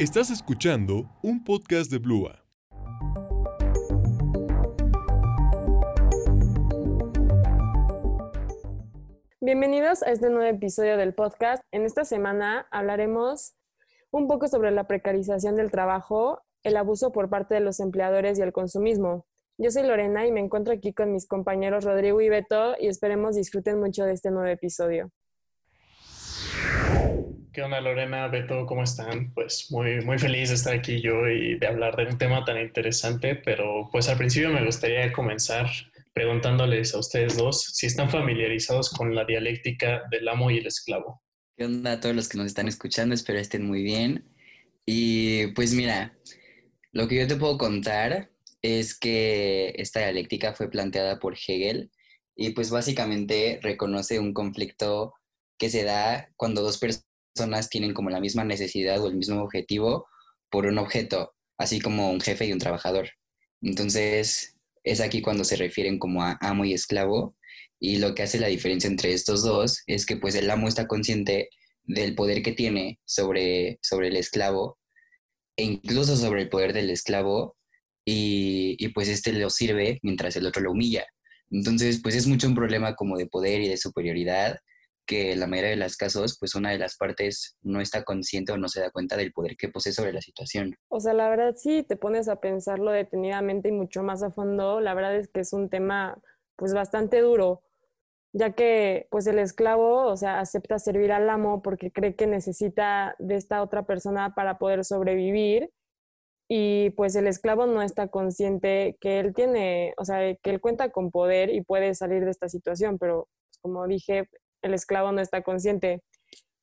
Estás escuchando un podcast de Blua. Bienvenidos a este nuevo episodio del podcast. En esta semana hablaremos un poco sobre la precarización del trabajo, el abuso por parte de los empleadores y el consumismo. Yo soy Lorena y me encuentro aquí con mis compañeros Rodrigo y Beto y esperemos disfruten mucho de este nuevo episodio. ¿Qué onda Lorena, Beto? ¿Cómo están? Pues muy, muy feliz de estar aquí yo y de hablar de un tema tan interesante, pero pues al principio me gustaría comenzar preguntándoles a ustedes dos si están familiarizados con la dialéctica del amo y el esclavo. ¿Qué onda a todos los que nos están escuchando? Espero estén muy bien. Y pues mira, lo que yo te puedo contar es que esta dialéctica fue planteada por Hegel y pues básicamente reconoce un conflicto que se da cuando dos personas personas tienen como la misma necesidad o el mismo objetivo por un objeto, así como un jefe y un trabajador. Entonces, es aquí cuando se refieren como a amo y esclavo. Y lo que hace la diferencia entre estos dos es que pues el amo está consciente del poder que tiene sobre, sobre el esclavo e incluso sobre el poder del esclavo y, y pues este lo sirve mientras el otro lo humilla. Entonces, pues es mucho un problema como de poder y de superioridad que la mayoría de los casos, pues una de las partes no está consciente o no se da cuenta del poder que posee sobre la situación. O sea, la verdad sí te pones a pensarlo detenidamente y mucho más a fondo, la verdad es que es un tema pues bastante duro, ya que pues el esclavo, o sea, acepta servir al amo porque cree que necesita de esta otra persona para poder sobrevivir y pues el esclavo no está consciente que él tiene, o sea, que él cuenta con poder y puede salir de esta situación, pero pues, como dije, el esclavo no está consciente.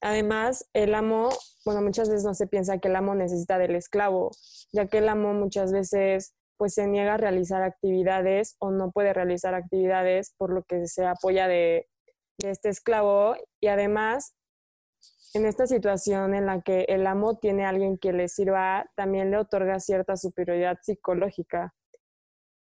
Además, el amo, bueno, muchas veces no se piensa que el amo necesita del esclavo, ya que el amo muchas veces pues se niega a realizar actividades o no puede realizar actividades por lo que se apoya de, de este esclavo y además en esta situación en la que el amo tiene a alguien que le sirva, también le otorga cierta superioridad psicológica.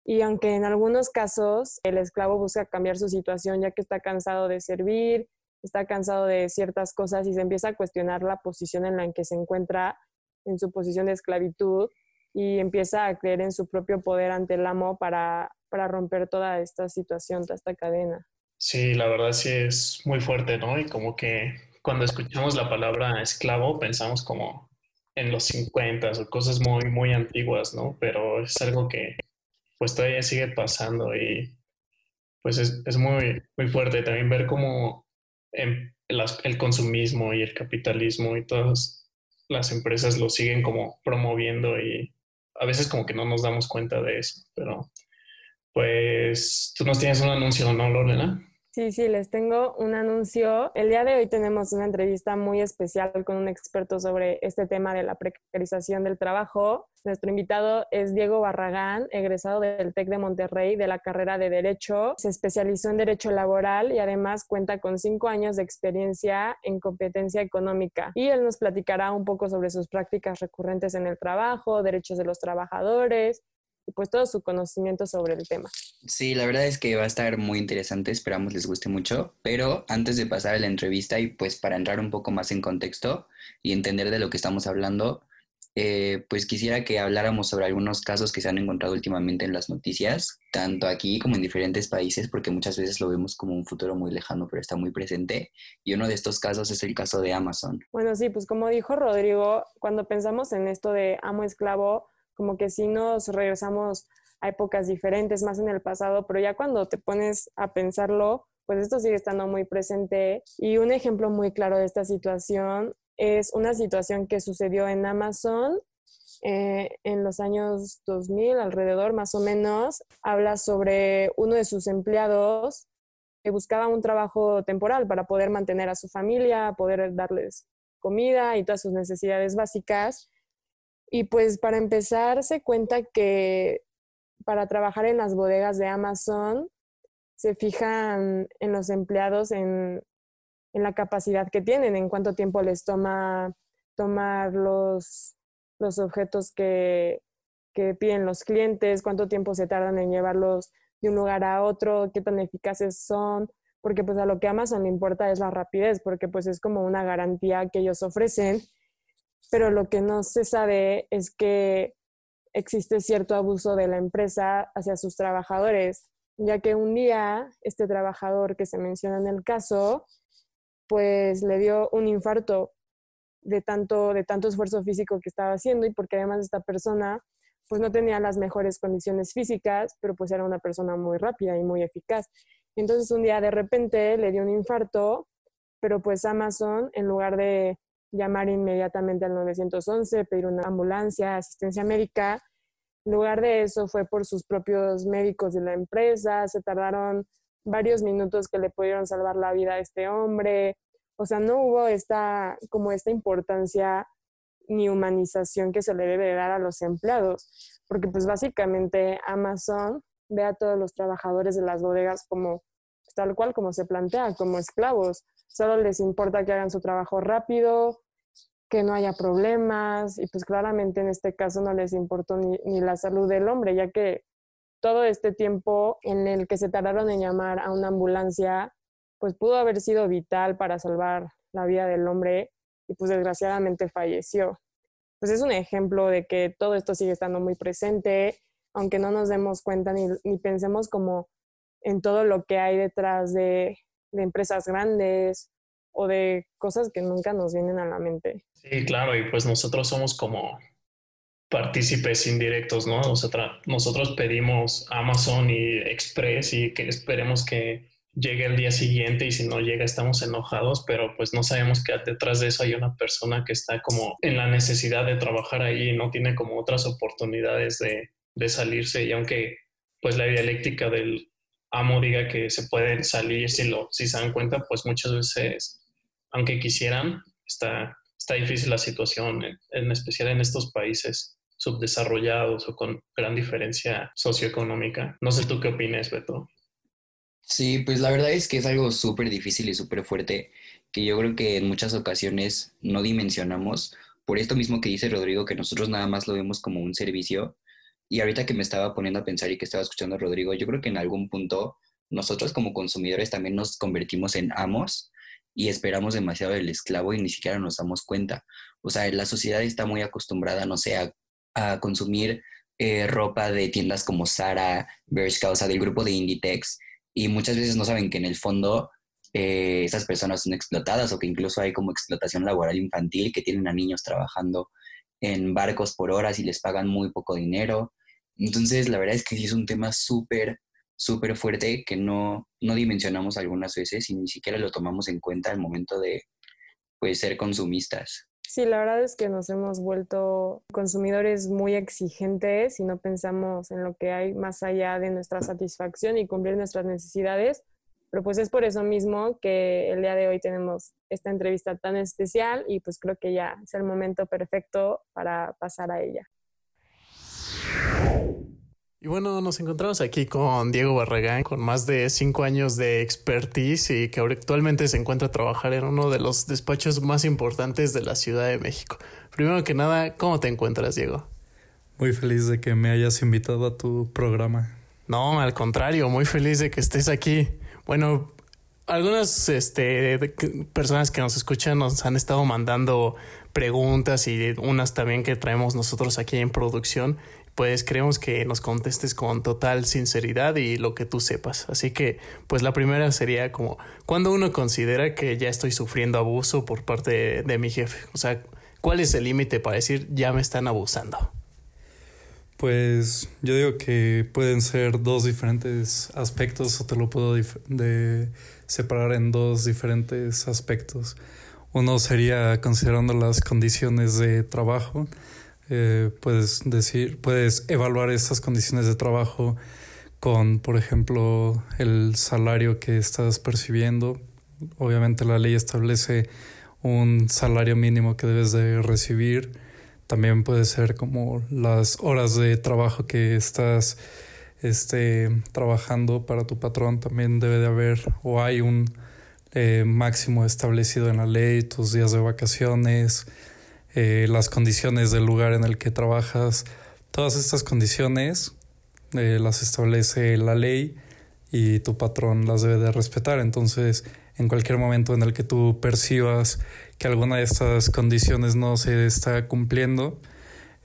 Y aunque en algunos casos el esclavo busca cambiar su situación ya que está cansado de servir, está cansado de ciertas cosas y se empieza a cuestionar la posición en la que se encuentra en su posición de esclavitud y empieza a creer en su propio poder ante el amo para, para romper toda esta situación, toda esta cadena. Sí, la verdad sí es muy fuerte, ¿no? Y como que cuando escuchamos la palabra esclavo pensamos como en los 50 o cosas muy, muy antiguas, ¿no? Pero es algo que pues todavía sigue pasando y pues es, muy, muy fuerte también ver cómo el consumismo y el capitalismo y todas las empresas lo siguen como promoviendo y a veces como que no nos damos cuenta de eso, pero pues tú nos tienes un anuncio, ¿no, Lorena? Sí, sí, les tengo un anuncio. El día de hoy tenemos una entrevista muy especial con un experto sobre este tema de la precarización del trabajo. Nuestro invitado es Diego Barragán, egresado del TEC de Monterrey de la carrera de Derecho. Se especializó en Derecho Laboral y además cuenta con cinco años de experiencia en competencia económica. Y él nos platicará un poco sobre sus prácticas recurrentes en el trabajo, derechos de los trabajadores, pues todo su conocimiento sobre el tema. Sí, la verdad es que va a estar muy interesante, esperamos les guste mucho, pero antes de pasar a la entrevista y pues para entrar un poco más en contexto y entender de lo que estamos hablando, eh, pues quisiera que habláramos sobre algunos casos que se han encontrado últimamente en las noticias, tanto aquí como en diferentes países, porque muchas veces lo vemos como un futuro muy lejano, pero está muy presente. Y uno de estos casos es el caso de Amazon. Bueno, sí, pues como dijo Rodrigo, cuando pensamos en esto de amo esclavo, como que sí nos regresamos a épocas diferentes, más en el pasado, pero ya cuando te pones a pensarlo, pues esto sigue estando muy presente. Y un ejemplo muy claro de esta situación es una situación que sucedió en Amazon eh, en los años 2000, alrededor más o menos. Habla sobre uno de sus empleados que buscaba un trabajo temporal para poder mantener a su familia, poder darles comida y todas sus necesidades básicas. Y pues para empezar, se cuenta que para trabajar en las bodegas de Amazon se fijan en los empleados en, la capacidad que tienen, en cuánto tiempo les toma tomar los, los objetos que, que piden los clientes, cuánto tiempo se tardan en llevarlos de un lugar a otro, qué tan eficaces son, porque pues a lo que Amazon le importa es la rapidez, porque pues es como una garantía que ellos ofrecen pero lo que no se sabe es que existe cierto abuso de la empresa hacia sus trabajadores, ya que un día este trabajador que se menciona en el caso, pues le dio un infarto de tanto, de tanto esfuerzo físico que estaba haciendo y porque además esta persona pues no tenía las mejores condiciones físicas, pero pues era una persona muy rápida y muy eficaz. Entonces un día de repente le dio un infarto, pero pues Amazon en lugar de llamar inmediatamente al 911, pedir una ambulancia, asistencia médica, en lugar de eso fue por sus propios médicos de la empresa, se tardaron varios minutos que le pudieron salvar la vida a este hombre, o sea, no hubo esta, como esta importancia ni humanización que se le debe dar a los empleados, porque pues básicamente Amazon ve a todos los trabajadores de las bodegas como pues, tal cual como se plantea, como esclavos. Solo les importa que hagan su trabajo rápido, que no haya problemas y pues claramente en este caso no les importó ni, ni la salud del hombre, ya que todo este tiempo en el que se tardaron en llamar a una ambulancia pues pudo haber sido vital para salvar la vida del hombre y pues desgraciadamente falleció. Pues es un ejemplo de que todo esto sigue estando muy presente, aunque no nos demos cuenta ni, pensemos como en todo lo que hay detrás de, de empresas grandes o de cosas que nunca nos vienen a la mente. Sí, claro, y pues nosotros somos como partícipes indirectos, ¿no? Nosotros, nosotros pedimos Amazon y Express y que esperemos que llegue el día siguiente y si no llega estamos enojados, pero pues no sabemos que detrás de eso hay una persona que está como en la necesidad de trabajar ahí y no tiene como otras oportunidades de, de salirse y aunque pues la dialéctica del amo diga que se pueden salir si, lo, si se dan cuenta, pues muchas veces, aunque quisieran, está, está difícil la situación, en, especial en estos países subdesarrollados o con gran diferencia socioeconómica. No sé tú qué opinas, Beto. Sí, pues la verdad es que es algo súper difícil y súper fuerte que yo creo que en muchas ocasiones no dimensionamos por esto mismo que dice Rodrigo, que nosotros nada más lo vemos como un servicio. Y ahorita que me estaba poniendo a pensar y que estaba escuchando a Rodrigo, yo creo que en algún punto nosotros como consumidores también nos convertimos en amos y esperamos demasiado del esclavo y ni siquiera nos damos cuenta. O sea, la sociedad está muy acostumbrada, no sé, a, consumir eh, ropa de tiendas como Zara, Bershka, o sea, del grupo de Inditex, y muchas veces no saben que en el fondo eh, esas personas son explotadas o que incluso hay como explotación laboral infantil que tienen a niños trabajando en barcos por horas y les pagan muy poco dinero. Entonces, la verdad es que sí es un tema súper, súper fuerte que no, no dimensionamos algunas veces y ni siquiera lo tomamos en cuenta al momento de pues, ser consumistas. Sí, la verdad es que nos hemos vuelto consumidores muy exigentes y no pensamos en lo que hay más allá de nuestra satisfacción y cumplir nuestras necesidades. Pero pues es por eso mismo que el día de hoy tenemos esta entrevista tan especial y pues creo que ya es el momento perfecto para pasar a ella. Y bueno, nos encontramos aquí con Diego Barragán, con más de cinco años de expertise y que actualmente se encuentra a trabajar en uno de los despachos más importantes de la Ciudad de México. Primero que nada, ¿cómo te encuentras, Diego? Muy feliz de que me hayas invitado a tu programa. No, al contrario, muy feliz de que estés aquí. Bueno, algunas este, personas que nos escuchan nos han estado mandando preguntas y unas también que traemos nosotros aquí en producción pues queremos que nos contestes con total sinceridad y lo que tú sepas. Así que, pues la primera sería como, ¿cuándo uno considera que ya estoy sufriendo abuso por parte de, mi jefe? O sea, ¿cuál es el límite para decir ya me están abusando? Pues yo digo que pueden ser dos diferentes aspectos o te lo puedo de separar en dos diferentes aspectos. Uno sería considerando las condiciones de trabajo eh, puedes decir, puedes evaluar esas condiciones de trabajo con, por ejemplo, el salario que estás percibiendo. Obviamente la ley establece un salario mínimo que debes de recibir. También puede ser como las horas de trabajo que estás este, trabajando para tu patrón. También debe de haber o hay un eh, máximo establecido en la ley, tus días de vacaciones, eh, las condiciones del lugar en el que trabajas. Todas estas condiciones eh, las establece la ley y tu patrón las debe de respetar. Entonces, en cualquier momento en el que tú percibas que alguna de estas condiciones no se está cumpliendo,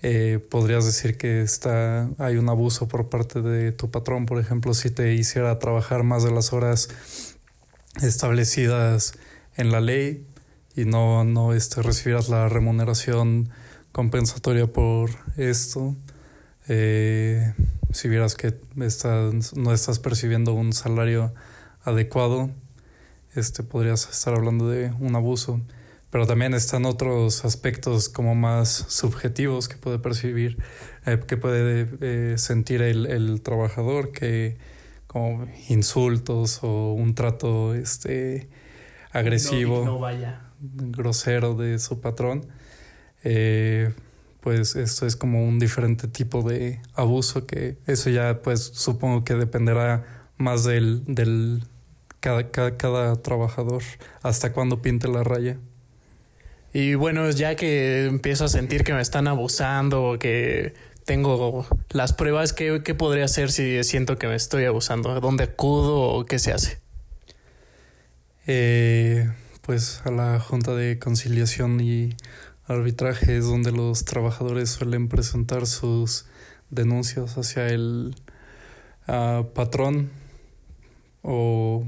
eh, podrías decir que está, hay un abuso por parte de tu patrón, por ejemplo, si te hiciera trabajar más de las horas establecidas en la ley y no, no este, recibieras la remuneración compensatoria por esto. Eh, si vieras que estás, no estás percibiendo un salario adecuado, este, podrías estar hablando de un abuso. Pero también están otros aspectos como más subjetivos que puede percibir, eh, que puede eh, sentir el, el, trabajador, que como insultos o un trato este, agresivo, grosero de su patrón. Eh, pues esto es como un diferente tipo de abuso que eso ya pues supongo que dependerá más del, del cada, cada, cada trabajador hasta cuando pinte la raya. Y bueno, ya que empiezo a sentir que me están abusando, que tengo las pruebas, ¿qué, ¿qué, podría hacer si siento que me estoy abusando? ¿A dónde acudo o qué se hace? Eh, pues a la Junta de Conciliación y arbitraje es donde los trabajadores suelen presentar sus denuncias hacia el uh, patrón o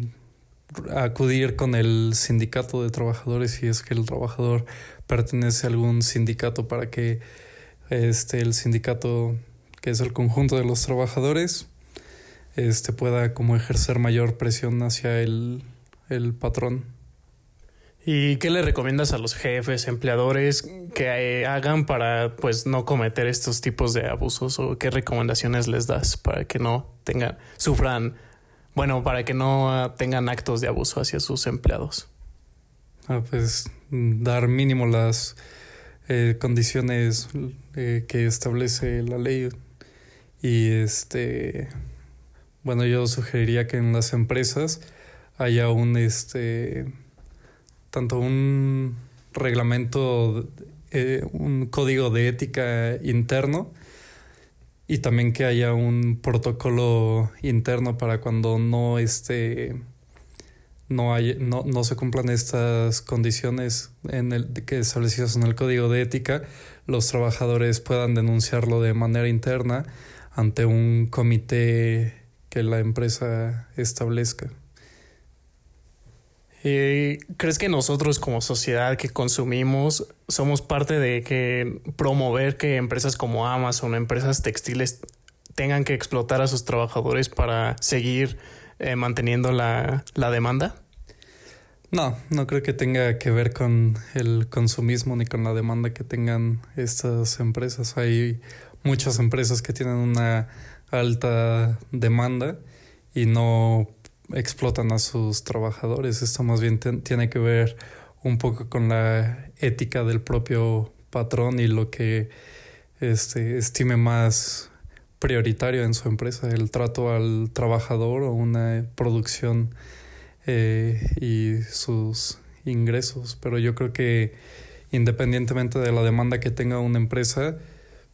acudir con el sindicato de trabajadores si es que el trabajador pertenece a algún sindicato para que este el sindicato que es el conjunto de los trabajadores este pueda como ejercer mayor presión hacia el, el patrón. ¿Y qué le recomiendas a los jefes, empleadores que hagan para pues no cometer estos tipos de abusos o qué recomendaciones les das para que no tengan sufran bueno, para que no tengan actos de abuso hacia sus empleados? Ah, pues dar mínimo las eh, condiciones eh, que establece la ley y este bueno yo sugeriría que en las empresas haya un este tanto un reglamento, eh, un código de ética interno y también que haya un protocolo interno para cuando no esté no, hay, no, no se cumplan estas condiciones en el, que establecidas en el código de ética, los trabajadores puedan denunciarlo de manera interna ante un comité que la empresa establezca. ¿Crees que nosotros como sociedad que consumimos somos parte de que promover que empresas como Amazon, empresas textiles tengan que explotar a sus trabajadores para seguir eh, manteniendo la, la demanda? No, no creo que tenga que ver con el consumismo ni con la demanda que tengan estas empresas. Hay muchas empresas que tienen una alta demanda y no explotan a sus trabajadores. Esto más bien tiene que ver un poco con la ética del propio patrón y lo que este, estime más prioritario en su empresa, el trato al trabajador o una producción eh, y sus ingresos. Pero yo creo que independientemente de la demanda que tenga una empresa,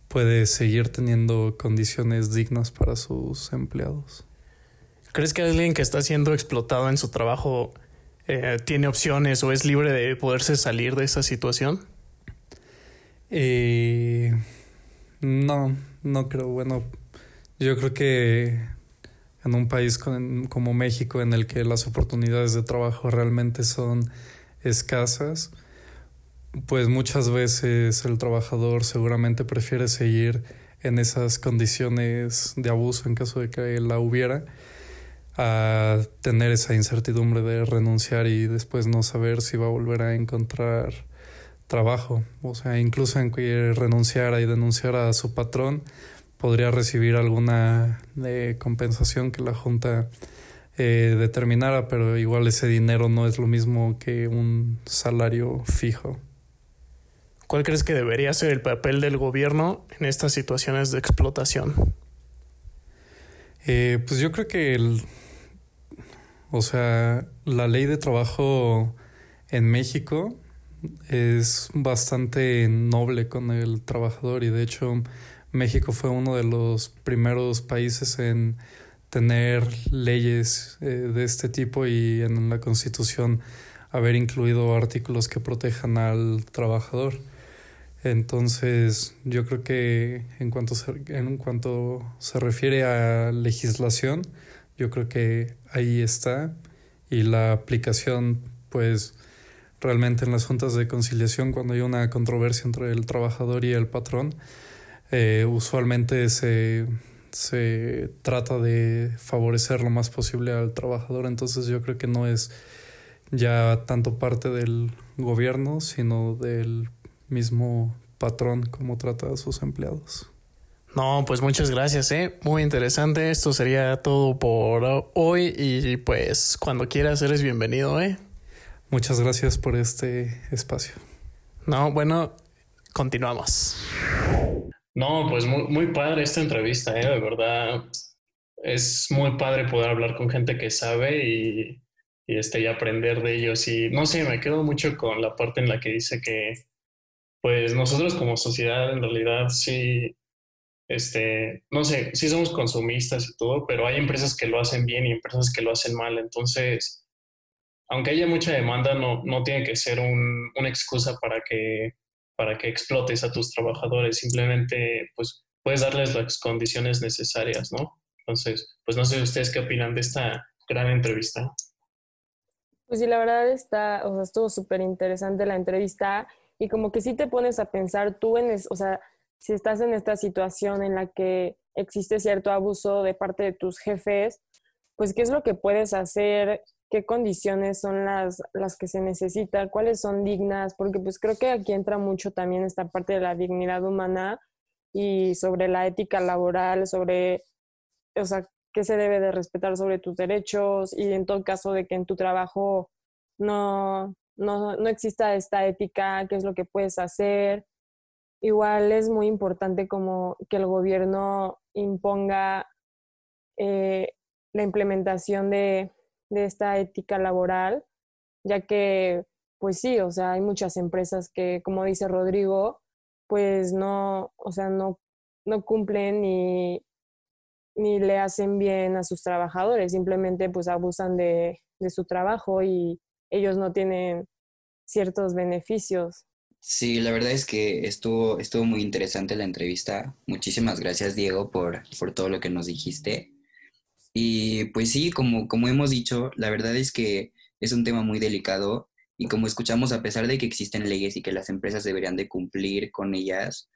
puede seguir teniendo condiciones dignas para sus empleados. ¿Crees que alguien que está siendo explotado en su trabajo eh, tiene opciones o es libre de poderse salir de esa situación? Eh, no, no creo. Bueno, yo creo que en un país como México en el que las oportunidades de trabajo realmente son escasas, pues muchas veces el trabajador seguramente prefiere seguir en esas condiciones de abuso en caso de que la hubiera a tener esa incertidumbre de renunciar y después no saber si va a volver a encontrar trabajo. O sea, incluso en que renunciara y denunciara a su patrón, podría recibir alguna eh, compensación que la Junta eh, determinara, pero igual ese dinero no es lo mismo que un salario fijo. ¿Cuál crees que debería ser el papel del gobierno en estas situaciones de explotación? Eh, pues yo creo que el, o sea, la ley de trabajo en México es bastante noble con el trabajador y de hecho México fue uno de los primeros países en tener leyes eh, de este tipo y en la Constitución haber incluido artículos que protejan al trabajador. Entonces, yo creo que en cuanto se, en cuanto se refiere a legislación, yo creo que ahí está y la aplicación, pues realmente en las juntas de conciliación, cuando hay una controversia entre el trabajador y el patrón, eh, usualmente se, se trata de favorecer lo más posible al trabajador, entonces yo creo que no es ya tanto parte del gobierno, sino del mismo patrón como trata a sus empleados. No, pues muchas gracias, ¿eh? Muy interesante. Esto sería todo por hoy y pues cuando quieras eres bienvenido, ¿eh? Muchas gracias por este espacio. No, bueno, continuamos. No, pues muy, muy padre esta entrevista, ¿eh? De verdad, es muy padre poder hablar con gente que sabe y, y, este, y aprender de ellos. Y no sé, me quedo mucho con la parte en la que dice que, pues nosotros como sociedad en realidad sí este, no sé, sí somos consumistas y todo, pero hay empresas que lo hacen bien y empresas que lo hacen mal. Entonces, aunque haya mucha demanda, no, no tiene que ser un, una excusa para que, para que explotes a tus trabajadores. Simplemente, pues, puedes darles las condiciones necesarias, ¿no? Entonces, pues no sé ustedes qué opinan de esta gran entrevista. Pues sí, la verdad está, o sea, estuvo súper interesante la entrevista y como que sí te pones a pensar tú en, o sea, si estás en esta situación en la que existe cierto abuso de parte de tus jefes, pues qué es lo que puedes hacer, qué condiciones son las, las que se necesitan, cuáles son dignas, porque pues creo que aquí entra mucho también esta parte de la dignidad humana y sobre la ética laboral, sobre, o sea, qué se debe de respetar sobre tus derechos y en todo caso de que en tu trabajo no, no, no exista esta ética, qué es lo que puedes hacer, Igual es muy importante como que el gobierno imponga eh, la implementación de, de esta ética laboral, ya que, pues sí, o sea, hay muchas empresas que, como dice Rodrigo, pues no, o sea, no, no cumplen ni, ni le hacen bien a sus trabajadores, simplemente pues abusan de, de su trabajo y ellos no tienen ciertos beneficios. Sí, la verdad es que estuvo, estuvo muy interesante la entrevista. Muchísimas gracias, Diego, por, por todo lo que nos dijiste. Y pues sí, como, como hemos dicho, la verdad es que es un tema muy delicado y como escuchamos, a pesar de que existen leyes y que las empresas deberían de cumplir con ellas,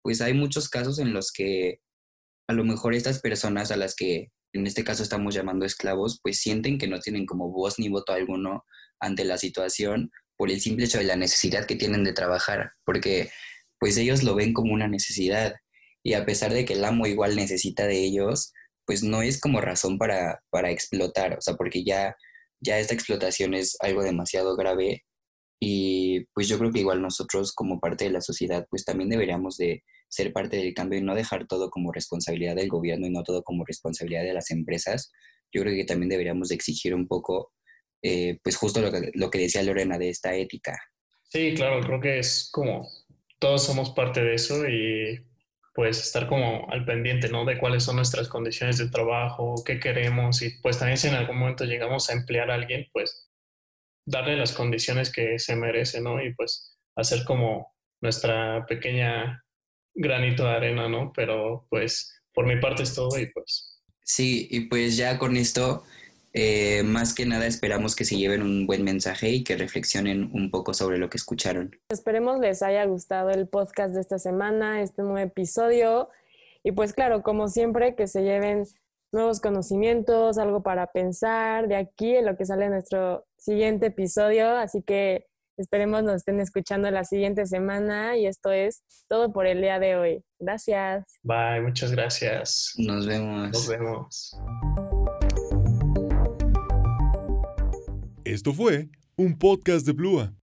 pues hay muchos casos en los que a lo mejor estas personas a las que en este caso estamos llamando esclavos, pues sienten que no tienen como voz ni voto alguno ante la situación por el simple hecho de la necesidad que tienen de trabajar, porque pues ellos lo ven como una necesidad y a pesar de que el amo igual necesita de ellos, pues no es como razón para, para explotar, o sea, porque ya, ya esta explotación es algo demasiado grave y pues yo creo que igual nosotros como parte de la sociedad pues también deberíamos de ser parte del cambio y no dejar todo como responsabilidad del gobierno y no todo como responsabilidad de las empresas. Yo creo que también deberíamos de exigir un poco eh, pues justo lo que, lo que decía Lorena de esta ética. Sí, claro, creo que es como todos somos parte de eso y pues estar como al pendiente, ¿no? De cuáles son nuestras condiciones de trabajo, qué queremos y pues también si en algún momento llegamos a emplear a alguien, pues darle las condiciones que se merece, ¿no? Y pues hacer como nuestra pequeña granito de arena, ¿no? Pero pues por mi parte es todo y pues... Sí, y pues ya con esto eh, más que nada esperamos que se lleven un buen mensaje y que reflexionen un poco sobre lo que escucharon. Esperemos les haya gustado el podcast de esta semana, este nuevo episodio. Y pues claro, como siempre, que se lleven nuevos conocimientos, algo para pensar de aquí en lo que sale nuestro siguiente episodio. Así que esperemos nos estén escuchando la siguiente semana y esto es todo por el día de hoy. Gracias. Bye, muchas gracias. Nos vemos. Nos vemos. Esto fue un podcast de Blua.